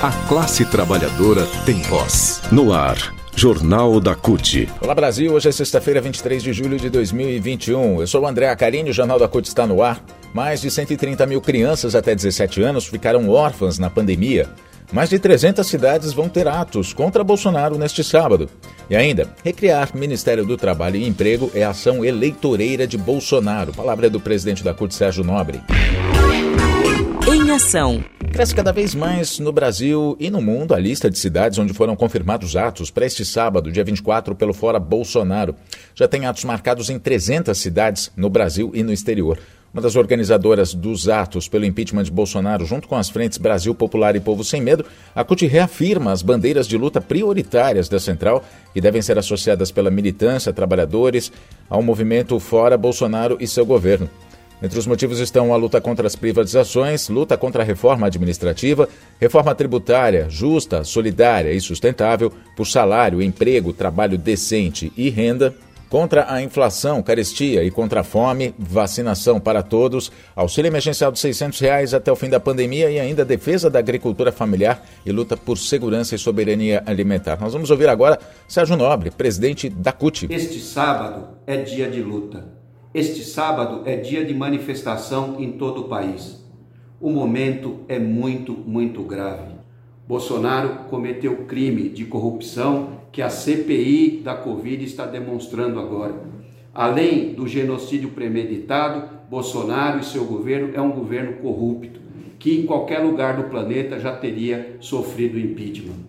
A classe trabalhadora tem voz. No ar. Jornal da CUT. Olá Brasil, hoje é sexta-feira, 23 de julho de 2021. Eu sou o André Acarini, o Jornal da CUT está no ar. Mais de 130 mil crianças até 17 anos ficaram órfãs na pandemia. Mais de 300 cidades vão ter atos contra Bolsonaro neste sábado. E ainda, recriar Ministério do Trabalho e Emprego é ação eleitoreira de Bolsonaro. Palavra é do presidente da CUT, Sérgio Nobre. Em ação. Cresce cada vez mais no Brasil e no mundo a lista de cidades onde foram confirmados atos para este sábado, dia 24, pelo Fora Bolsonaro. Já tem atos marcados em 300 cidades no Brasil e no exterior. Uma das organizadoras dos atos pelo impeachment de Bolsonaro, junto com as frentes Brasil Popular e Povo Sem Medo, a CUT reafirma as bandeiras de luta prioritárias da central que devem ser associadas pela militância, trabalhadores, ao movimento Fora Bolsonaro e seu governo. Entre os motivos estão a luta contra as privatizações, luta contra a reforma administrativa, reforma tributária justa, solidária e sustentável, por salário, emprego, trabalho decente e renda, Contra a inflação, carestia e contra a fome, vacinação para todos, auxílio emergencial de 600 reais até o fim da pandemia e ainda defesa da agricultura familiar e luta por segurança e soberania alimentar. Nós vamos ouvir agora Sérgio Nobre, presidente da CUT. Este sábado é dia de luta. Este sábado é dia de manifestação em todo o país. O momento é muito, muito grave. Bolsonaro cometeu crime de corrupção que a CPI da Covid está demonstrando agora. Além do genocídio premeditado, Bolsonaro e seu governo é um governo corrupto, que em qualquer lugar do planeta já teria sofrido impeachment.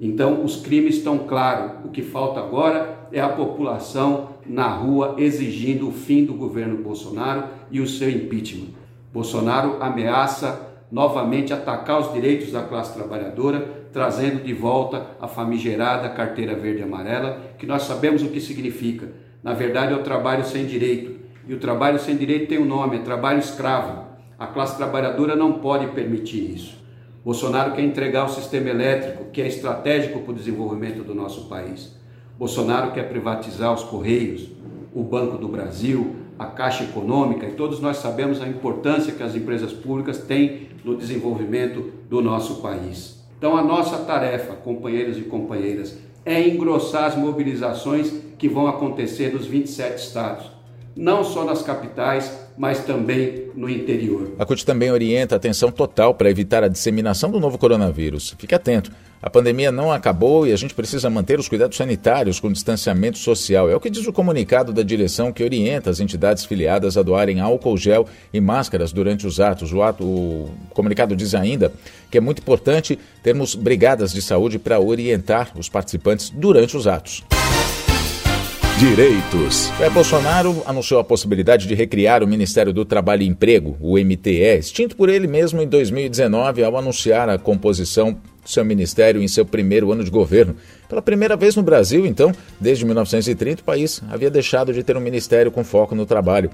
Então, os crimes estão claros. O que falta agora é a população na rua exigindo o fim do governo Bolsonaro e o seu impeachment. Bolsonaro ameaça novamente atacar os direitos da classe trabalhadora, trazendo de volta a famigerada carteira verde e amarela, que nós sabemos o que significa. Na verdade, é o trabalho sem direito. E o trabalho sem direito tem um nome, é trabalho escravo. A classe trabalhadora não pode permitir isso. Bolsonaro quer entregar o sistema elétrico, que é estratégico para o desenvolvimento do nosso país. Bolsonaro quer privatizar os Correios, o Banco do Brasil, a Caixa Econômica, e todos nós sabemos a importância que as empresas públicas têm no desenvolvimento do nosso país. Então, a nossa tarefa, companheiros e companheiras, é engrossar as mobilizações que vão acontecer nos 27 estados, não só nas capitais, mas também no interior. A CUT também orienta a atenção total para evitar a disseminação do novo coronavírus. Fique atento. A pandemia não acabou e a gente precisa manter os cuidados sanitários com distanciamento social. É o que diz o comunicado da direção que orienta as entidades filiadas a doarem álcool gel e máscaras durante os atos. O, ato, o comunicado diz ainda que é muito importante termos brigadas de saúde para orientar os participantes durante os atos. Direitos. Jair Bolsonaro anunciou a possibilidade de recriar o Ministério do Trabalho e Emprego, o MTE, extinto por ele mesmo em 2019 ao anunciar a composição do seu ministério em seu primeiro ano de governo. Pela primeira vez no Brasil, então, desde 1930, o país havia deixado de ter um ministério com foco no trabalho.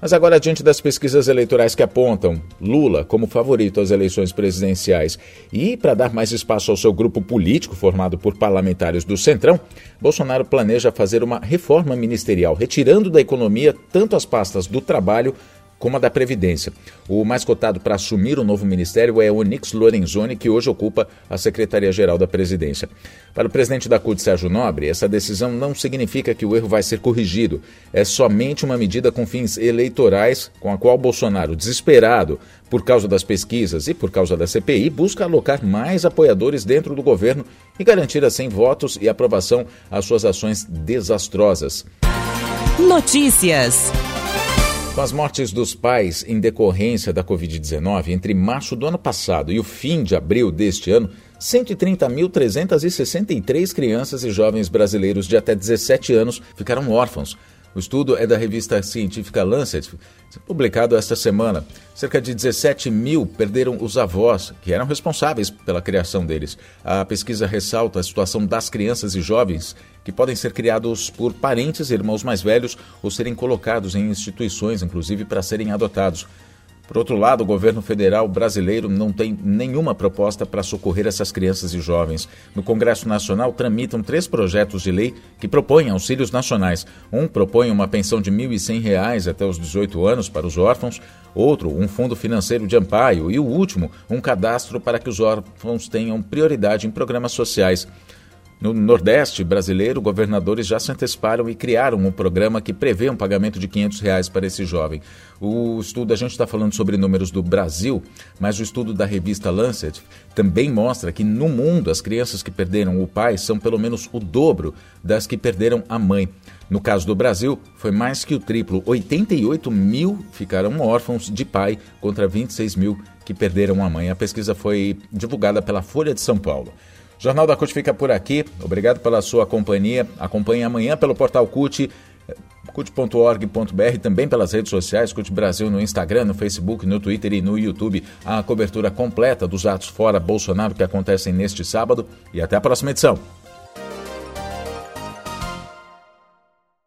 Mas agora, diante das pesquisas eleitorais que apontam Lula como favorito às eleições presidenciais e para dar mais espaço ao seu grupo político formado por parlamentares do Centrão, Bolsonaro planeja fazer uma reforma ministerial, retirando da economia tanto as pastas do trabalho como a da Previdência. O mais cotado para assumir o novo ministério é Onix Lorenzoni, que hoje ocupa a Secretaria-Geral da Presidência. Para o presidente da CUT, Sérgio Nobre, essa decisão não significa que o erro vai ser corrigido. É somente uma medida com fins eleitorais, com a qual Bolsonaro, desesperado por causa das pesquisas e por causa da CPI, busca alocar mais apoiadores dentro do governo e garantir assim votos e aprovação às suas ações desastrosas. Notícias. Com as mortes dos pais em decorrência da Covid-19 entre março do ano passado e o fim de abril deste ano, 130.363 crianças e jovens brasileiros de até 17 anos ficaram órfãos. O estudo é da revista científica Lancet, publicado esta semana. Cerca de 17 mil perderam os avós, que eram responsáveis pela criação deles. A pesquisa ressalta a situação das crianças e jovens que podem ser criados por parentes, irmãos mais velhos ou serem colocados em instituições, inclusive para serem adotados. Por outro lado, o governo federal brasileiro não tem nenhuma proposta para socorrer essas crianças e jovens. No Congresso Nacional tramitam três projetos de lei que propõem auxílios nacionais. Um propõe uma pensão de R$ 1.100 até os 18 anos para os órfãos, outro, um fundo financeiro de amparo e o último, um cadastro para que os órfãos tenham prioridade em programas sociais. No Nordeste brasileiro, governadores já se anteciparam e criaram um programa que prevê um pagamento de 500 reais para esse jovem. O estudo, a gente está falando sobre números do Brasil, mas o estudo da revista Lancet também mostra que no mundo as crianças que perderam o pai são pelo menos o dobro das que perderam a mãe. No caso do Brasil, foi mais que o triplo: 88 mil ficaram órfãos de pai contra 26 mil que perderam a mãe. A pesquisa foi divulgada pela Folha de São Paulo. Jornal da CUT fica por aqui. Obrigado pela sua companhia. Acompanhe amanhã pelo portal CUT, cut.org.br, também pelas redes sociais, CUT Brasil no Instagram, no Facebook, no Twitter e no YouTube. A cobertura completa dos atos fora Bolsonaro que acontecem neste sábado. E até a próxima edição.